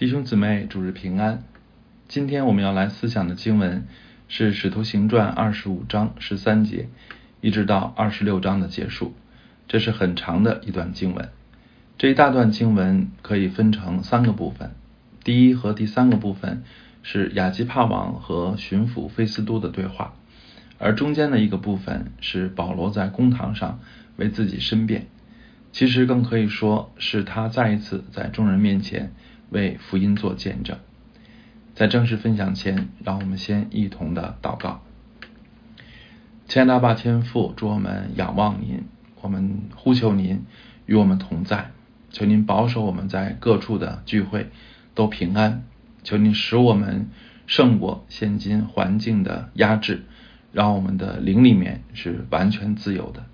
弟兄姊妹，主日平安。今天我们要来思想的经文是《使徒行传》二十五章十三节，一直到二十六章的结束。这是很长的一段经文。这一大段经文可以分成三个部分。第一和第三个部分是亚基帕王和巡抚菲斯都的对话，而中间的一个部分是保罗在公堂上为自己申辩。其实更可以说是他再一次在众人面前。为福音做见证。在正式分享前，让我们先一同的祷告。亲爱的爸天父，祝我们仰望您，我们呼求您与我们同在，求您保守我们在各处的聚会都平安，求您使我们胜过现今环境的压制，让我们的灵里面是完全自由的，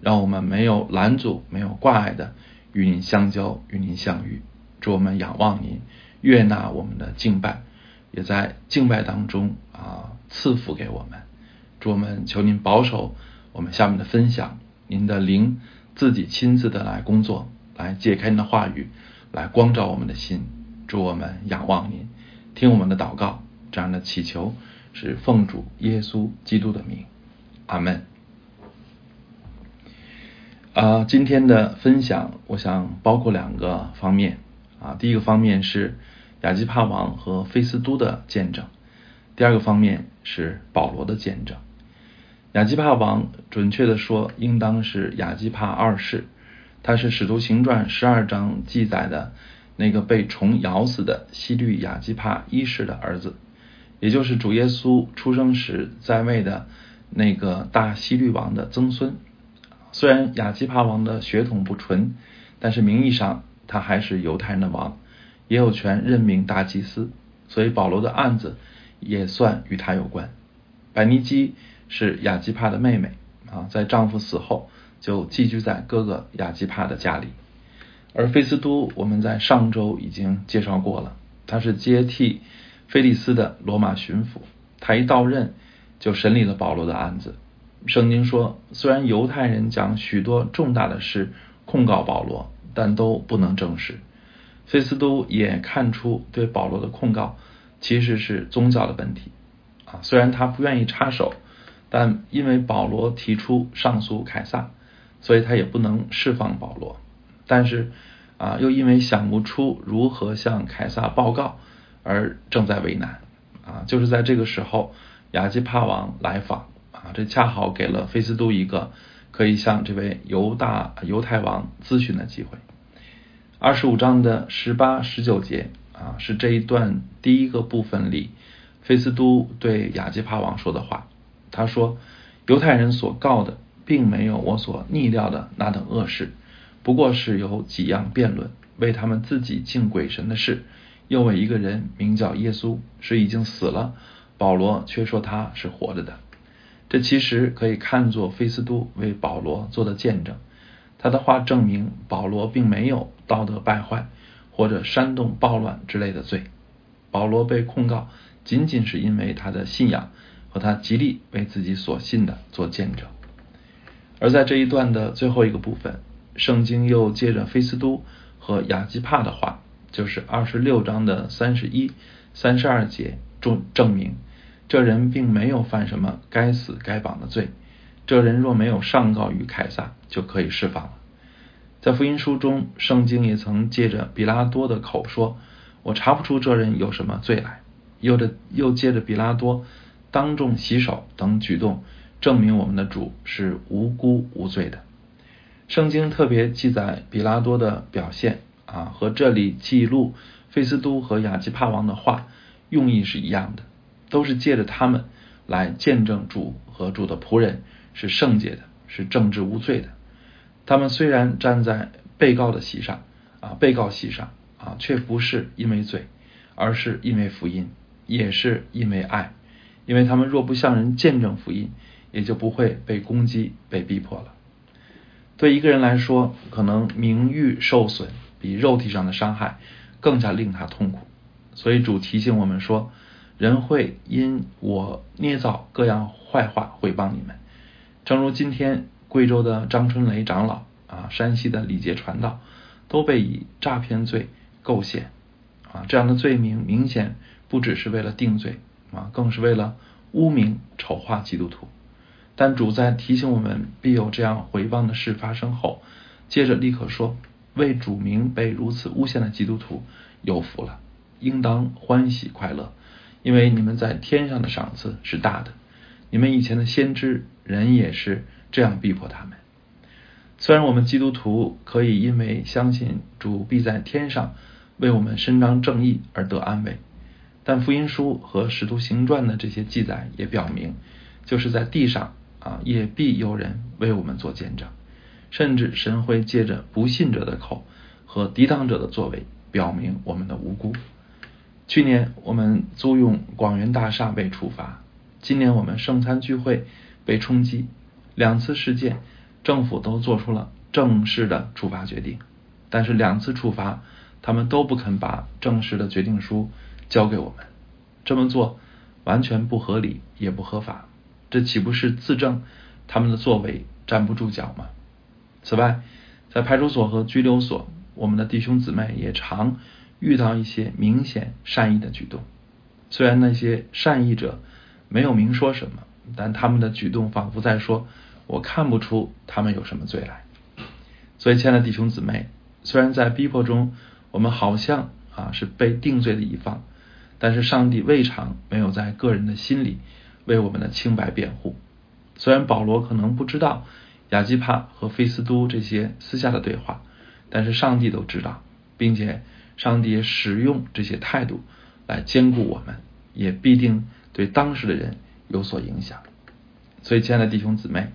让我们没有拦阻、没有挂碍的与您相交、与您相遇。祝我们仰望您，悦纳我们的敬拜，也在敬拜当中啊赐福给我们。祝我们求您保守我们下面的分享，您的灵自己亲自的来工作，来解开您的话语，来光照我们的心。祝我们仰望您，听我们的祷告，这样的祈求是奉主耶稣基督的名，阿门。啊，今天的分享，我想包括两个方面。啊，第一个方面是亚基帕王和菲斯都的见证，第二个方面是保罗的见证。亚基帕王，准确的说，应当是亚基帕二世，他是使徒行传十二章记载的那个被虫咬死的西律亚基帕一世的儿子，也就是主耶稣出生时在位的那个大西律王的曾孙。虽然亚基帕王的血统不纯，但是名义上。他还是犹太人的王，也有权任命大祭司，所以保罗的案子也算与他有关。百尼基是亚基帕的妹妹啊，在丈夫死后就寄居在哥哥亚基帕的家里。而菲斯都我们在上周已经介绍过了，他是接替菲利斯的罗马巡抚，他一到任就审理了保罗的案子。圣经说，虽然犹太人将许多重大的事控告保罗。但都不能证实。菲斯都也看出对保罗的控告其实是宗教的问题啊，虽然他不愿意插手，但因为保罗提出上诉凯撒，所以他也不能释放保罗。但是啊，又因为想不出如何向凯撒报告，而正在为难啊。就是在这个时候，亚基帕王来访啊，这恰好给了菲斯都一个。可以向这位犹大犹太王咨询的机会。二十五章的十八、十九节啊，是这一段第一个部分里，菲斯都对亚基帕王说的话。他说：“犹太人所告的，并没有我所逆料的那等恶事，不过是有几样辩论，为他们自己敬鬼神的事，又为一个人名叫耶稣，是已经死了，保罗却说他是活着的。”这其实可以看作菲斯都为保罗做的见证，他的话证明保罗并没有道德败坏或者煽动暴乱之类的罪。保罗被控告仅仅是因为他的信仰和他极力为自己所信的做见证。而在这一段的最后一个部分，圣经又接着菲斯都和亚基帕的话，就是二十六章的三十一、三十二节证证明。这人并没有犯什么该死该绑的罪，这人若没有上告于凯撒，就可以释放了。在福音书中，圣经也曾借着比拉多的口说：“我查不出这人有什么罪来。”又的又借着比拉多当众洗手等举动，证明我们的主是无辜无罪的。圣经特别记载比拉多的表现啊，和这里记录费斯都和亚基帕王的话用意是一样的。都是借着他们来见证主和主的仆人是圣洁的，是正直无罪的。他们虽然站在被告的席上啊，被告席上啊，却不是因为罪，而是因为福音，也是因为爱。因为他们若不向人见证福音，也就不会被攻击、被逼迫了。对一个人来说，可能名誉受损比肉体上的伤害更加令他痛苦。所以主提醒我们说。人会因我捏造各样坏话毁谤你们，正如今天贵州的张春雷长老啊，山西的李杰传道都被以诈骗罪构陷啊，这样的罪名明显不只是为了定罪啊，更是为了污名丑化基督徒。但主在提醒我们必有这样毁谤的事发生后，接着立刻说：“为主名被如此诬陷的基督徒有福了，应当欢喜快乐，因为你们在天上的赏赐是大的。你们以前的先知人也是这样逼迫他们。虽然我们基督徒可以因为相信主必在天上为我们伸张正义而得安慰，但福音书和使徒行传的这些记载也表明，就是在地上。”啊，也必有人为我们做见证，甚至神会借着不信者的口和抵挡者的作为，表明我们的无辜。去年我们租用广元大厦被处罚，今年我们圣餐聚会被冲击，两次事件，政府都做出了正式的处罚决定，但是两次处罚，他们都不肯把正式的决定书交给我们，这么做完全不合理，也不合法。这岂不是自证他们的作为站不住脚吗？此外，在派出所和拘留所，我们的弟兄姊妹也常遇到一些明显善意的举动。虽然那些善意者没有明说什么，但他们的举动仿佛在说：“我看不出他们有什么罪来。”所以，亲爱的弟兄姊妹，虽然在逼迫中，我们好像啊是被定罪的一方，但是上帝未尝没有在个人的心里。为我们的清白辩护。虽然保罗可能不知道亚基帕和菲斯都这些私下的对话，但是上帝都知道，并且上帝使用这些态度来兼顾我们，也必定对当时的人有所影响。所以，亲爱的弟兄姊妹，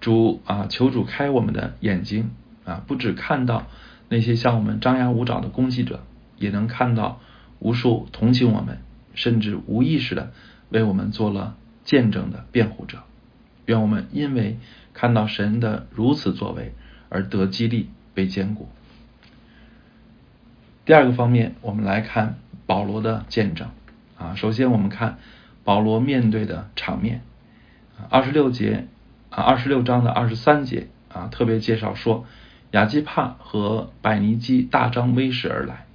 主啊，求主开我们的眼睛啊，不只看到那些向我们张牙舞爪的攻击者，也能看到无数同情我们，甚至无意识的。为我们做了见证的辩护者，愿我们因为看到神的如此作为而得激励、被坚固。第二个方面，我们来看保罗的见证啊。首先，我们看保罗面对的场面，二十六节啊，二十六章的二十三节啊，特别介绍说，亚基帕和百尼基大张威势而来，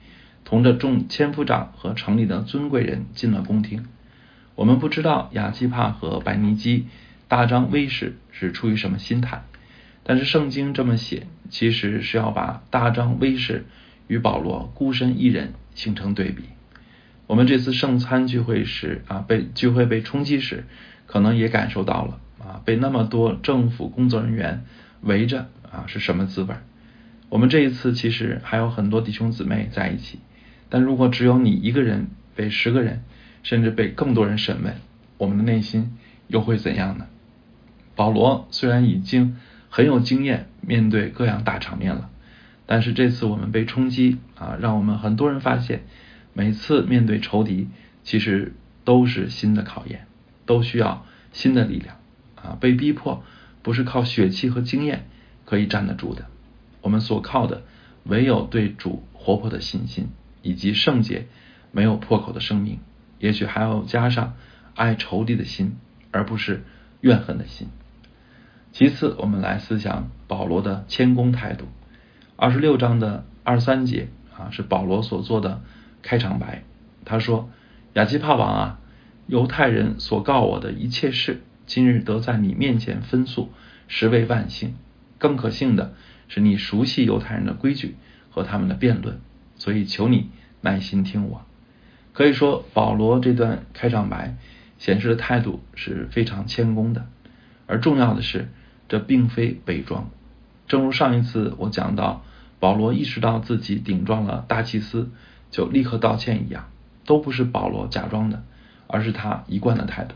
同着众千夫长和城里的尊贵人进了宫廷。我们不知道亚基帕和百尼基大张威势是出于什么心态，但是圣经这么写，其实是要把大张威势与保罗孤身一人形成对比。我们这次圣餐聚会时啊，被聚会被冲击时，可能也感受到了啊，被那么多政府工作人员围着啊是什么滋味？我们这一次其实还有很多弟兄姊妹在一起，但如果只有你一个人被十个人。甚至被更多人审问，我们的内心又会怎样呢？保罗虽然已经很有经验面对各样大场面了，但是这次我们被冲击啊，让我们很多人发现，每次面对仇敌，其实都是新的考验，都需要新的力量啊！被逼迫不是靠血气和经验可以站得住的，我们所靠的唯有对主活泼的信心，以及圣洁没有破口的生命。也许还要加上爱仇敌的心，而不是怨恨的心。其次，我们来思想保罗的谦恭态度。二十六章的二三节啊，是保罗所做的开场白。他说：“亚基帕王啊，犹太人所告我的一切事，今日得在你面前分诉，实为万幸。更可幸的是，你熟悉犹太人的规矩和他们的辩论，所以求你耐心听我。”可以说，保罗这段开场白显示的态度是非常谦恭的，而重要的是，这并非伪装。正如上一次我讲到，保罗意识到自己顶撞了大祭司，就立刻道歉一样，都不是保罗假装的，而是他一贯的态度，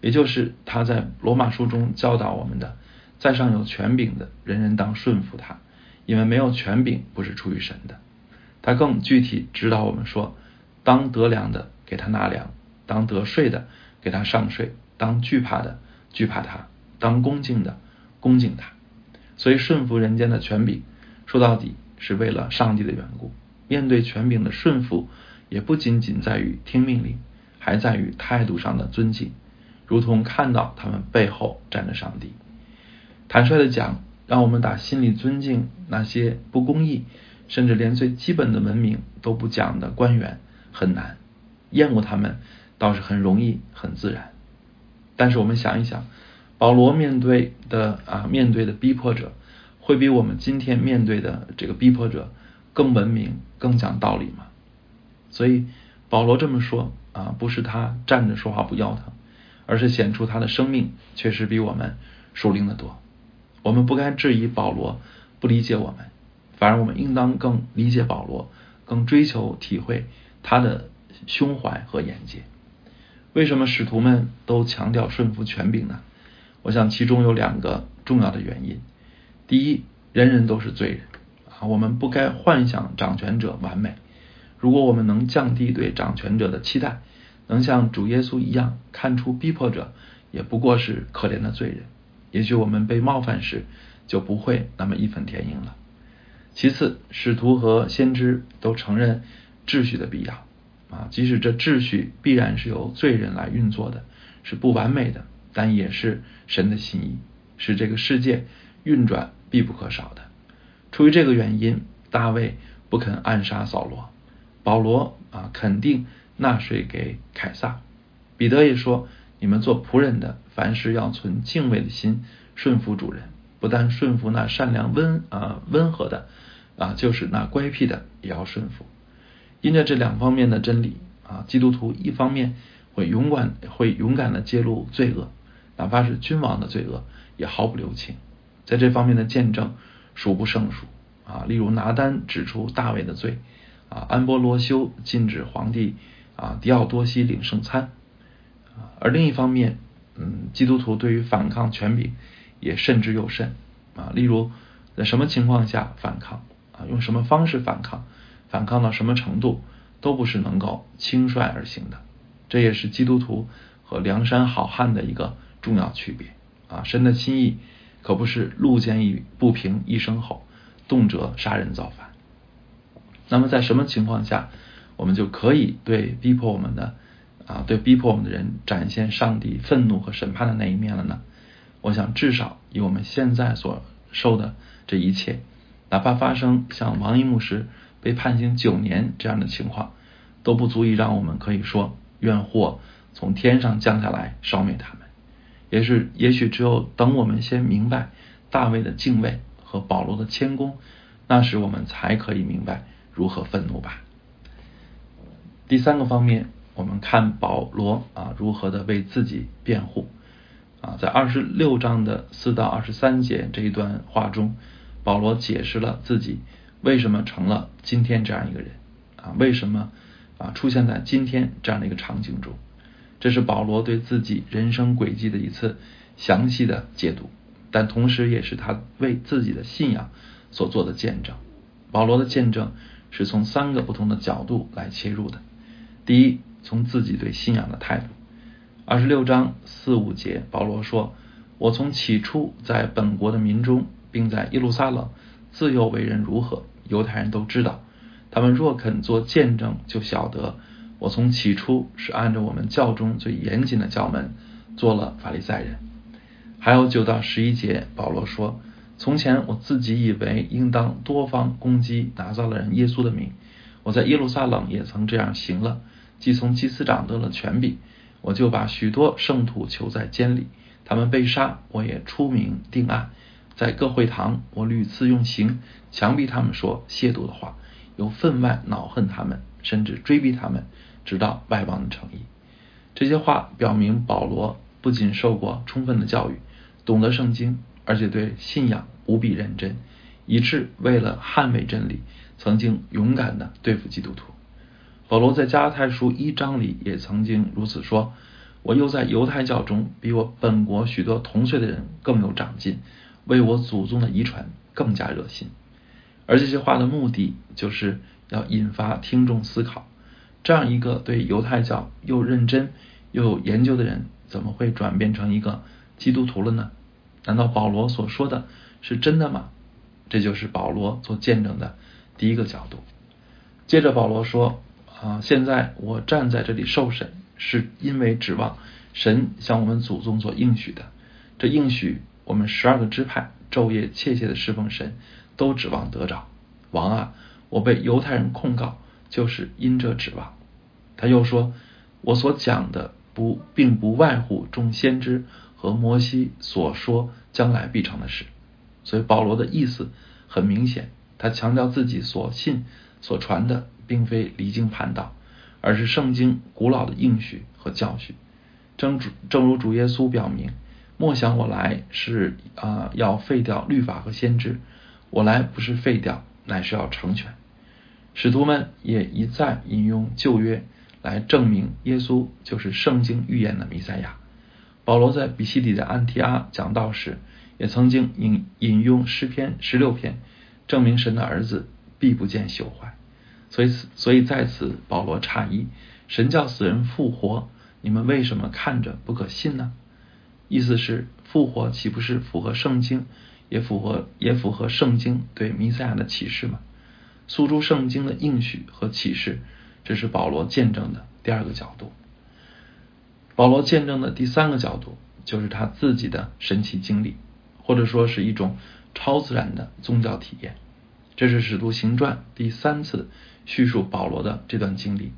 也就是他在罗马书中教导我们的：在上有权柄的，人人当顺服他，因为没有权柄不是出于神的。他更具体指导我们说。当得粮的给他纳粮，当得税的给他上税，当惧怕的惧怕他，当恭敬的恭敬他。所以顺服人间的权柄，说到底是为了上帝的缘故。面对权柄的顺服，也不仅仅在于听命令，还在于态度上的尊敬，如同看到他们背后站着上帝。坦率的讲，让我们打心里尊敬那些不公义甚至连最基本的文明都不讲的官员很难，厌恶他们倒是很容易很自然。但是我们想一想，保罗面对的啊面对的逼迫者，会比我们今天面对的这个逼迫者更文明、更讲道理吗？所以保罗这么说啊，不是他站着说话不腰疼，而是显出他的生命确实比我们熟灵的多。我们不该质疑保罗不理解我们，反而我们应当更理解保罗，更追求体会他的胸怀和眼界。为什么使徒们都强调顺服权柄呢？我想其中有两个重要的原因。第一，人人都是罪人啊，我们不该幻想掌权者完美。如果我们能降低对掌权者的期待，能像主耶稣一样看出逼迫者也不过是可怜的罪人。也许我们被冒犯时就不会那么义愤填膺了。其次，使徒和先知都承认秩序的必要啊，即使这秩序必然是由罪人来运作的，是不完美的，但也是神的心意，是这个世界运转必不可少的。出于这个原因，大卫不肯暗杀扫罗，保罗啊肯定纳税给凯撒，彼得也说。你们做仆人的，凡事要存敬畏的心，顺服主人。不但顺服那善良温啊温和的啊，就是那乖僻的也要顺服。因着这两方面的真理啊，基督徒一方面会勇敢会勇敢的揭露罪恶，哪怕是君王的罪恶也毫不留情。在这方面的见证数不胜数啊，例如拿单指出大卫的罪啊，安波罗修禁止皇帝啊迪奥多西领圣餐啊。而另一方面，嗯，基督徒对于反抗权柄也慎之又慎啊。例如，在什么情况下反抗啊？用什么方式反抗？反抗到什么程度，都不是能够轻率而行的。这也是基督徒和梁山好汉的一个重要区别啊。神的心意可不是路见一不平一声吼，动辄杀人造反。那么，在什么情况下，我们就可以对逼迫我们的？啊，对逼迫我们的人展现上帝愤怒和审判的那一面了呢？我想，至少以我们现在所受的这一切，哪怕发生像王一牧师被判刑九年这样的情况，都不足以让我们可以说愿祸从天上降下来烧灭他们。也是，也许只有等我们先明白大卫的敬畏和保罗的谦恭，那时我们才可以明白如何愤怒吧。第三个方面。我们看保罗啊如何的为自己辩护啊，在二十六章的四到二十三节这一段话中，保罗解释了自己为什么成了今天这样一个人啊，为什么啊出现在今天这样的一个场景中，这是保罗对自己人生轨迹的一次详细的解读，但同时也是他为自己的信仰所做的见证。保罗的见证是从三个不同的角度来切入的，第一。从自己对信仰的态度。二十六章四五节，保罗说：“我从起初在本国的民中，并在耶路撒冷自幼为人如何，犹太人都知道。他们若肯做见证，就晓得我从起初是按照我们教中最严谨的教门做了法利赛人。”还有九到十一节，保罗说：“从前我自己以为应当多方攻击拿撒勒人耶稣的名，我在耶路撒冷也曾这样行了。”既从祭司长得了权柄，我就把许多圣徒囚在监里，他们被杀，我也出名定案。在各会堂，我屡次用刑强逼他们说亵渎的话，又分外恼恨他们，甚至追逼他们，直到外邦的诚意。这些话表明保罗不仅受过充分的教育，懂得圣经，而且对信仰无比认真，以致为了捍卫真理，曾经勇敢的对付基督徒。保罗在加拉太书一章里也曾经如此说：“我又在犹太教中比我本国许多同岁的人更有长进，为我祖宗的遗传更加热心。”而这些话的目的就是要引发听众思考：这样一个对犹太教又认真又有研究的人，怎么会转变成一个基督徒了呢？难道保罗所说的是真的吗？这就是保罗做见证的第一个角度。接着保罗说。啊！现在我站在这里受审，是因为指望神向我们祖宗所应许的。这应许，我们十二个支派昼夜切切的侍奉神，都指望得着。王啊，我被犹太人控告，就是因这指望。他又说，我所讲的不并不外乎众先知和摩西所说将来必成的事。所以保罗的意思很明显，他强调自己所信所传的并非离经叛道，而是圣经古老的应许和教训。正主正如主耶稣表明，莫想我来是啊要废掉律法和先知，我来不是废掉，乃是要成全。使徒们也一再引用旧约来证明耶稣就是圣经预言的弥赛亚。保罗在比西底的安提阿讲道时，也曾经引引用诗篇十六篇，证明神的儿子必不见朽坏。所以所以在此，保罗诧异，神叫死人复活。你们为什么看着不可信呢？意思是复活岂不是符合圣经，也符合也符合圣经对弥赛亚的启示吗？诉诸圣经的应许和启示，这是保罗见证的第二个角度。保罗见证的第三个角度，就是他自己的神奇经历，或者说是一种超自然的宗教体验。这是使徒行传第三次叙述保罗的这段经历。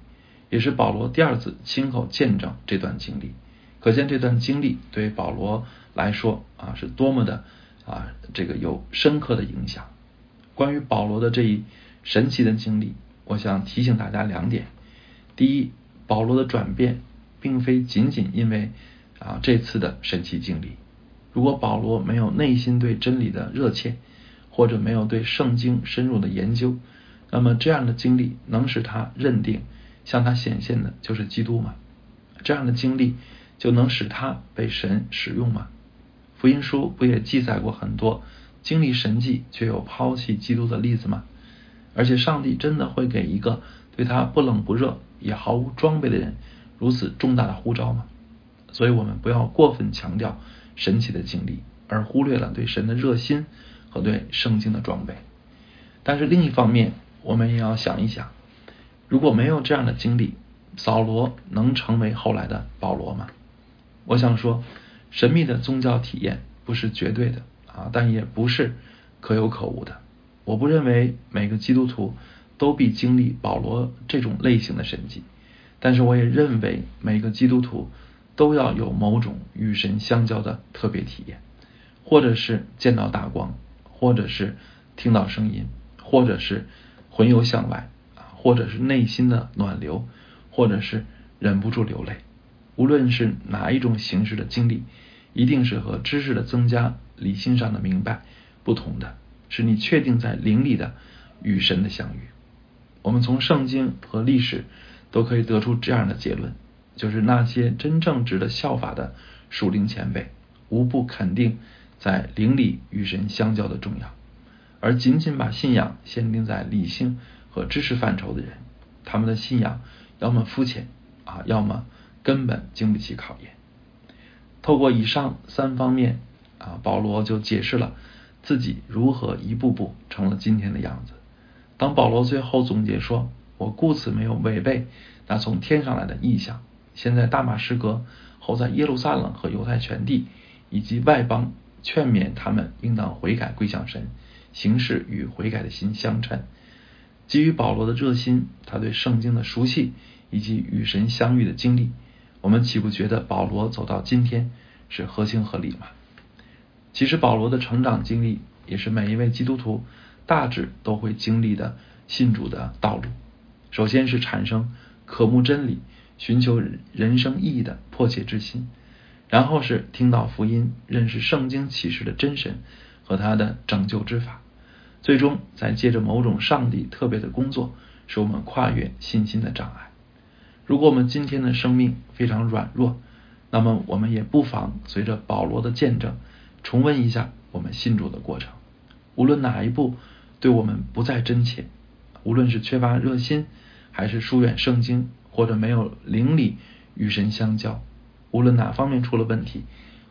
也是保罗第二次亲口见证这段经历，可见这段经历对保罗来说啊是多么的啊这个有深刻的影响。关于保罗的这一神奇的经历，我想提醒大家两点：第一，保罗的转变并非仅仅因为啊这次的神奇经历。如果保罗没有内心对真理的热切，或者没有对圣经深入的研究，那么这样的经历能使他认定。向他显现的就是基督吗？这样的经历就能使他被神使用吗？福音书不也记载过很多经历神迹却又抛弃基督的例子吗？而且上帝真的会给一个对他不冷不热也毫无装备的人如此重大的呼召吗？所以我们不要过分强调神奇的经历，而忽略了对神的热心和对圣经的装备。但是另一方面，我们也要想一想。如果没有这样的经历，扫罗能成为后来的保罗吗？我想说，神秘的宗教体验不是绝对的啊，但也不是可有可无的。我不认为每个基督徒都必经历保罗这种类型的神迹，但是我也认为每个基督徒都要有某种与神相交的特别体验，或者是见到大光，或者是听到声音，或者是魂游向外。啊或者是内心的暖流，或者是忍不住流泪，无论是哪一种形式的经历，一定是和知识的增加、理性上的明白不同的，是你确定在灵里的与神的相遇。我们从圣经和历史都可以得出这样的结论：，就是那些真正值得效法的属灵前辈，无不肯定在灵里与神相交的重要，而仅仅把信仰限定在理性。和知识范畴的人，他们的信仰要么肤浅啊，要么根本经不起考验。透过以上三方面啊，保罗就解释了自己如何一步步成了今天的样子。当保罗最后总结说：“我故此没有违背那从天上来的意象，先在大马士革，后在耶路撒冷和犹太全地以及外邦，劝勉他们应当悔改归向神，行事与悔改的心相称。”基于保罗的热心，他对圣经的熟悉以及与神相遇的经历，我们岂不觉得保罗走到今天是合情合理吗？其实保罗的成长经历也是每一位基督徒大致都会经历的信主的道路。首先是产生渴慕真理、寻求人生意义的迫切之心，然后是听到福音、认识圣经启示的真神和他的拯救之法。最终，再借着某种上帝特别的工作，使我们跨越信心的障碍。如果我们今天的生命非常软弱，那么我们也不妨随着保罗的见证，重温一下我们信主的过程。无论哪一步对我们不再真切，无论是缺乏热心，还是疏远圣经，或者没有灵里与神相交，无论哪方面出了问题，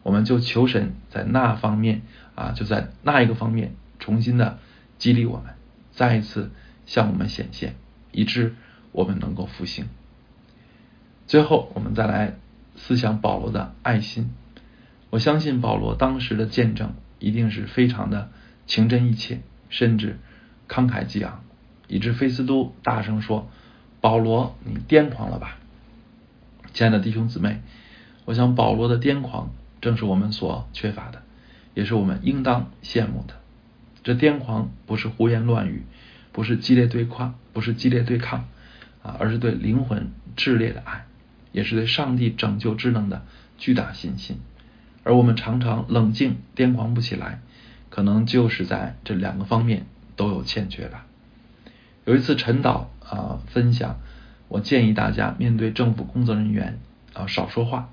我们就求神在那方面啊，就在那一个方面重新的。激励我们，再一次向我们显现，以致我们能够复兴。最后，我们再来思想保罗的爱心。我相信保罗当时的见证一定是非常的情真意切，甚至慷慨激昂。以致菲斯都大声说：“保罗，你癫狂了吧？”亲爱的弟兄姊妹，我想保罗的癫狂正是我们所缺乏的，也是我们应当羡慕的。这癫狂不是胡言乱语，不是激烈对抗，不是激烈对抗啊，而是对灵魂炽烈的爱，也是对上帝拯救之能的巨大信心。而我们常常冷静癫狂不起来。可能就是在这两个方面都有欠缺吧。有一次陈导啊分享，我建议大家面对政府工作人员啊少说话，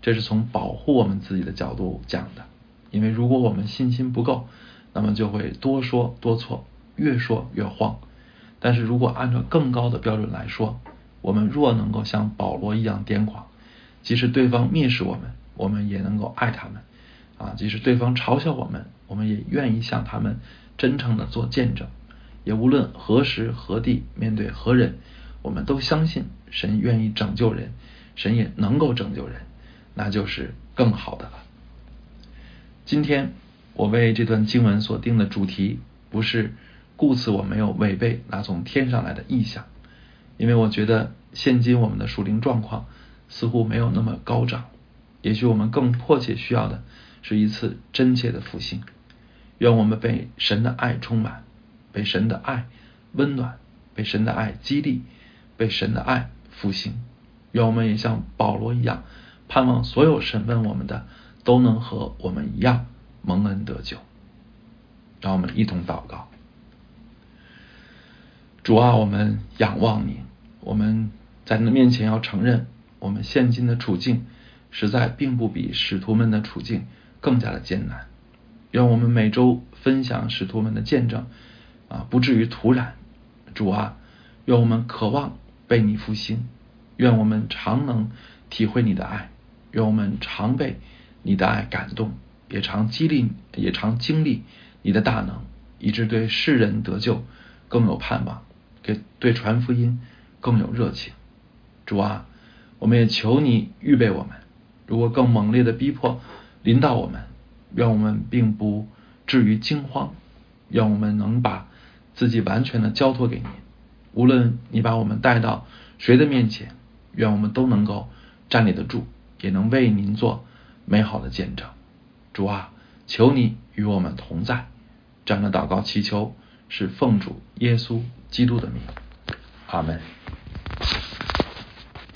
这是从保护我们自己的角度讲的。因为如果我们信心不够，那么就会多说多错，越说越慌。但是如果按照更高的标准来说，我们若能够像保罗一样癫狂，即使对方蔑视我们，我们也能够爱他们。啊，即使对方嘲笑我们，我们也愿意向他们真诚的做见证。也无论何时何地，面对何人，我们都相信神愿意拯救人，神也能够拯救人，那就是更好的了。今天我为这段经文所定的主题，不是故此我没有违背那从天上来的意象，因为我觉得现今我们的属灵状况似乎没有那么高涨，也许我们更迫切需要的。是一次真切的复兴，愿我们被神的爱充满，被神的爱温暖，被神的爱激励，被神的爱复兴。愿我们也像保罗一样，盼望所有审问我们的都能和我们一样蒙恩得救。让我们一同祷告：主啊，我们仰望你，我们在你的面前要承认，我们现今的处境实在并不比使徒们的处境。更加的艰难，愿我们每周分享使徒们的见证啊，不至于突然。主啊，愿我们渴望被你复兴，愿我们常能体会你的爱，愿我们常被你的爱感动，也常激励，也常经历你的大能，以致对世人得救更有盼望，给对传福音更有热情。主啊，我们也求你预备我们，如果更猛烈的逼迫。临到我们，愿我们并不至于惊慌，愿我们能把自己完全的交托给您。无论你把我们带到谁的面前，愿我们都能够站立得住，也能为您做美好的见证。主啊，求你与我们同在。这样的祷告祈求是奉主耶稣基督的名，阿门。